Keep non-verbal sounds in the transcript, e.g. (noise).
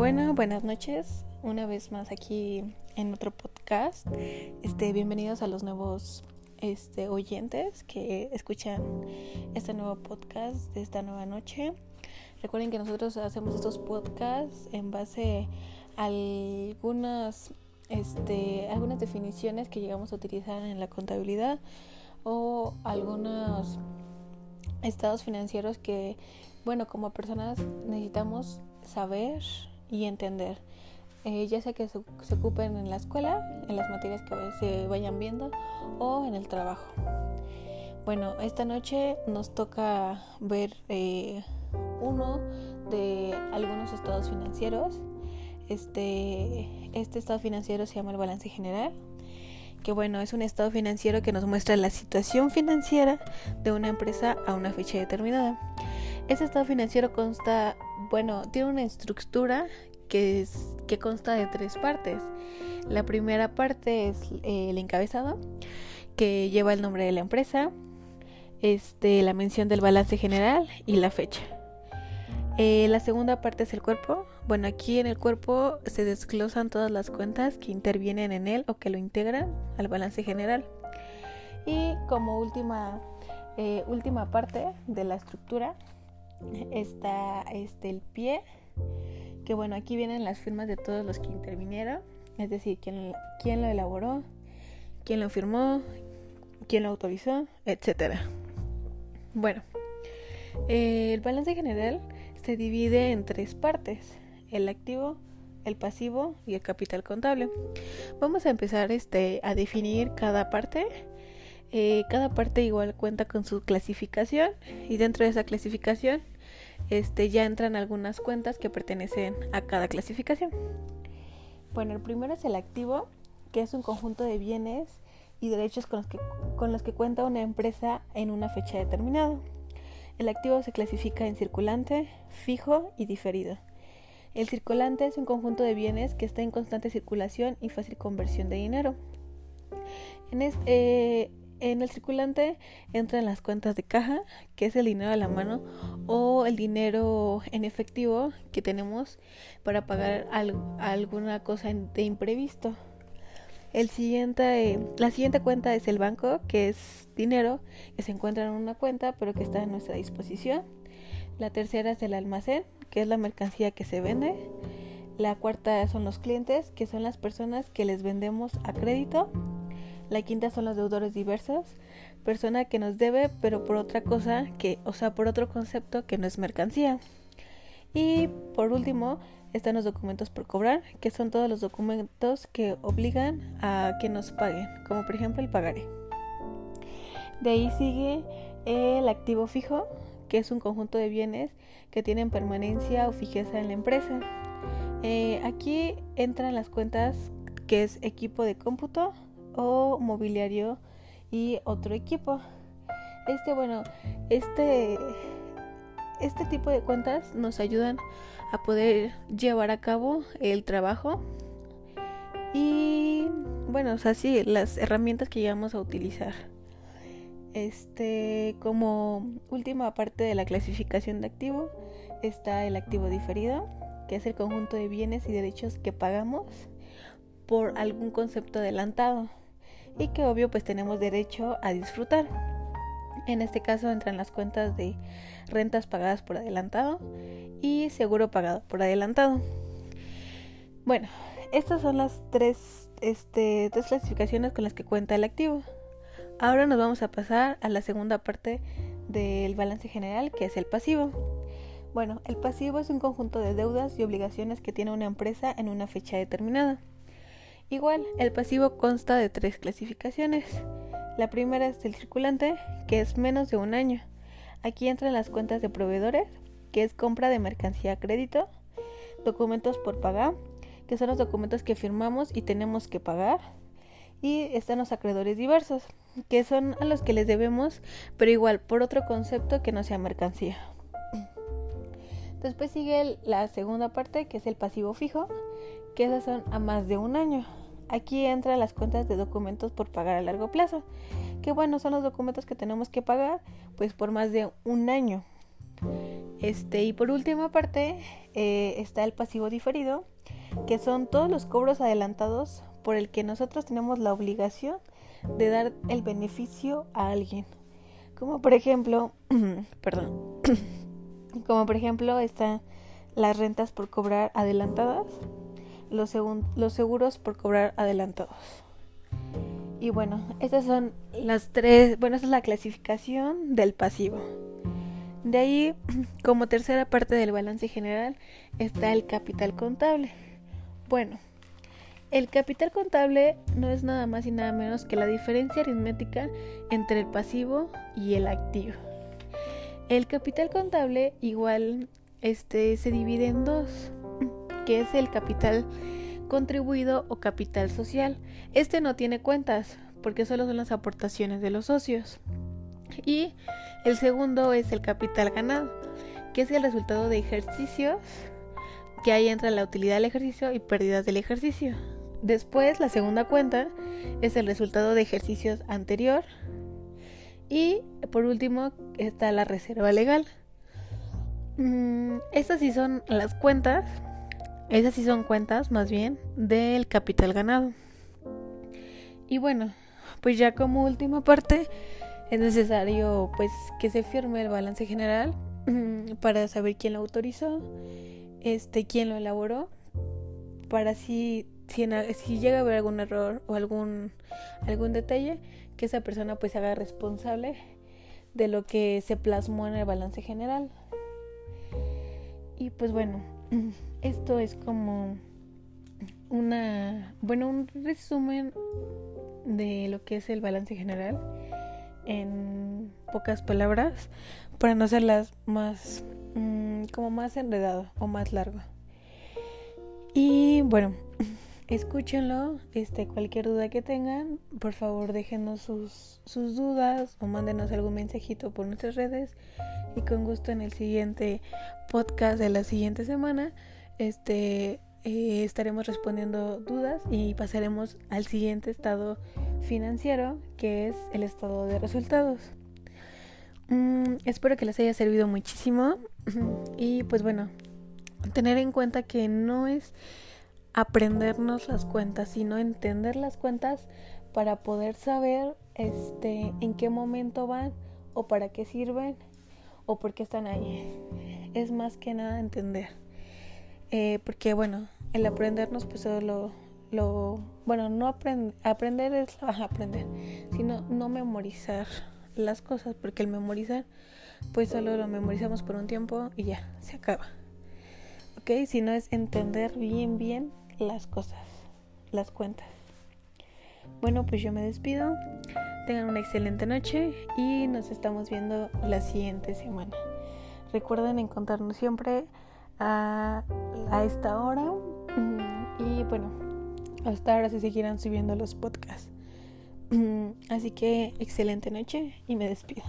Bueno, buenas noches. Una vez más aquí en otro podcast. Este, bienvenidos a los nuevos este, oyentes que escuchan este nuevo podcast de esta nueva noche. Recuerden que nosotros hacemos estos podcasts en base a algunas, este, algunas definiciones que llegamos a utilizar en la contabilidad o algunos estados financieros que, bueno, como personas necesitamos saber y entender. Eh, ya sea que se, ocupen en la escuela, en las materias que se vayan viendo o en el trabajo. Bueno, esta noche nos toca ver eh, uno de algunos estados financieros. Este, este estado financiero se llama el balance general que bueno, es un estado financiero que nos muestra la situación financiera de una empresa a una fecha determinada. Ese estado financiero consta, bueno, tiene una estructura que, es, que consta de tres partes. La primera parte es eh, el encabezado, que lleva el nombre de la empresa, este, la mención del balance general y la fecha. Eh, la segunda parte es el cuerpo. Bueno, aquí en el cuerpo se desglosan todas las cuentas que intervienen en él o que lo integran al balance general. Y como última, eh, última parte de la estructura está este, el pie, que bueno, aquí vienen las firmas de todos los que intervinieron, es decir, quién, quién lo elaboró, quién lo firmó, quién lo autorizó, etc. Bueno, eh, el balance general se divide en tres partes, el activo, el pasivo y el capital contable. Vamos a empezar este, a definir cada parte. Eh, cada parte igual cuenta con su clasificación y dentro de esa clasificación este, ya entran algunas cuentas que pertenecen a cada clasificación. Bueno, el primero es el activo, que es un conjunto de bienes y derechos con los que, con los que cuenta una empresa en una fecha determinada. El activo se clasifica en circulante, fijo y diferido. El circulante es un conjunto de bienes que está en constante circulación y fácil conversión de dinero. En, eh, en el circulante entran las cuentas de caja, que es el dinero a la mano, o el dinero en efectivo que tenemos para pagar alguna cosa de imprevisto. El siguiente, la siguiente cuenta es el banco, que es dinero que se encuentra en una cuenta pero que está a nuestra disposición. La tercera es el almacén, que es la mercancía que se vende. La cuarta son los clientes, que son las personas que les vendemos a crédito. La quinta son los deudores diversos, persona que nos debe pero por otra cosa que, o sea, por otro concepto que no es mercancía. Y por último, están los documentos por cobrar, que son todos los documentos que obligan a que nos paguen, como por ejemplo el pagaré. De ahí sigue el activo fijo, que es un conjunto de bienes que tienen permanencia o fijeza en la empresa. Eh, aquí entran las cuentas que es equipo de cómputo o mobiliario y otro equipo. Este, bueno, este este tipo de cuentas nos ayudan a poder llevar a cabo el trabajo y bueno, o sea, sí, las herramientas que llevamos a utilizar. Este, como última parte de la clasificación de activo está el activo diferido, que es el conjunto de bienes y derechos que pagamos por algún concepto adelantado y que obvio pues tenemos derecho a disfrutar. En este caso entran las cuentas de rentas pagadas por adelantado y seguro pagado por adelantado. Bueno, estas son las tres, este, tres clasificaciones con las que cuenta el activo. Ahora nos vamos a pasar a la segunda parte del balance general, que es el pasivo. Bueno, el pasivo es un conjunto de deudas y obligaciones que tiene una empresa en una fecha determinada. Igual, el pasivo consta de tres clasificaciones. La primera es el circulante, que es menos de un año. Aquí entran las cuentas de proveedores, que es compra de mercancía a crédito, documentos por pagar, que son los documentos que firmamos y tenemos que pagar, y están los acreedores diversos, que son a los que les debemos, pero igual por otro concepto que no sea mercancía. Después sigue la segunda parte, que es el pasivo fijo, que esas son a más de un año. Aquí entran las cuentas de documentos por pagar a largo plazo, que bueno, son los documentos que tenemos que pagar pues por más de un año. Este, y por última parte eh, está el pasivo diferido, que son todos los cobros adelantados por el que nosotros tenemos la obligación de dar el beneficio a alguien. Como por ejemplo, (clears throat) perdón, (clears throat) como por ejemplo están las rentas por cobrar adelantadas, los, seguros por cobrar adelantados. Y bueno, estas son las tres, bueno, esa es la clasificación del pasivo. De ahí, (clears throat) como tercera parte del balance general, está el capital contable. Bueno, el capital contable no es nada más y nada menos que la diferencia aritmética entre el pasivo y el activo. El capital contable igual este se divide en dos, que es el capital contribuido o capital social. Este no tiene cuentas porque solo son las aportaciones de los socios. Y el segundo es el capital ganado, que es el resultado de ejercicios que hay entre la utilidad del ejercicio y pérdidas del ejercicio. Después, la segunda cuenta es el resultado de ejercicios anterior. Y por último está la reserva legal. Mm, estas sí son las cuentas, esas sí son cuentas más bien del capital ganado. Y bueno, pues ya como última parte es necesario pues que se firme el balance general mm, para saber quién lo autorizó, este quién lo elaboró, para si, si, llega a haber algún error o algún algún detalle que esa persona pues se haga responsable de lo que se plasmó en el balance general. Y pues bueno, esto es como una, bueno, un resumen de lo que es el balance general en pocas palabras para no hacerlas más mm, como más enredado o más largo. Y bueno, escúchenlo, este cualquier duda que tengan, por favor déjenos sus, sus dudas o mándenos algún mensajito por nuestras redes y con gusto en el siguiente podcast de la siguiente semana este eh, estaremos respondiendo dudas y pasaremos al siguiente estado financiero que es el estado de resultados. Mm, espero que les haya servido muchísimo (clears throat) y pues bueno, tener en cuenta que no es aprendernos las cuentas, sino entender las cuentas para poder saber este en qué momento van o para qué sirven o por qué están ahí. Es más que nada entender. Eh, porque bueno, el aprendernos pues solo lo, bueno, no aprender es aprender, sino no memorizar las cosas, porque el memorizar pues solo lo memorizamos por un tiempo y ya, se acaba. ¿Ok? Sino es entender bien, bien las cosas, las cuentas. Bueno, pues yo me despido. Tengan una excelente noche y nos estamos viendo la siguiente semana. Recuerden encontrarnos siempre a, esta hora. Y bueno, hasta ahora se seguirán subiendo los podcasts. Así que excelente noche y me despido.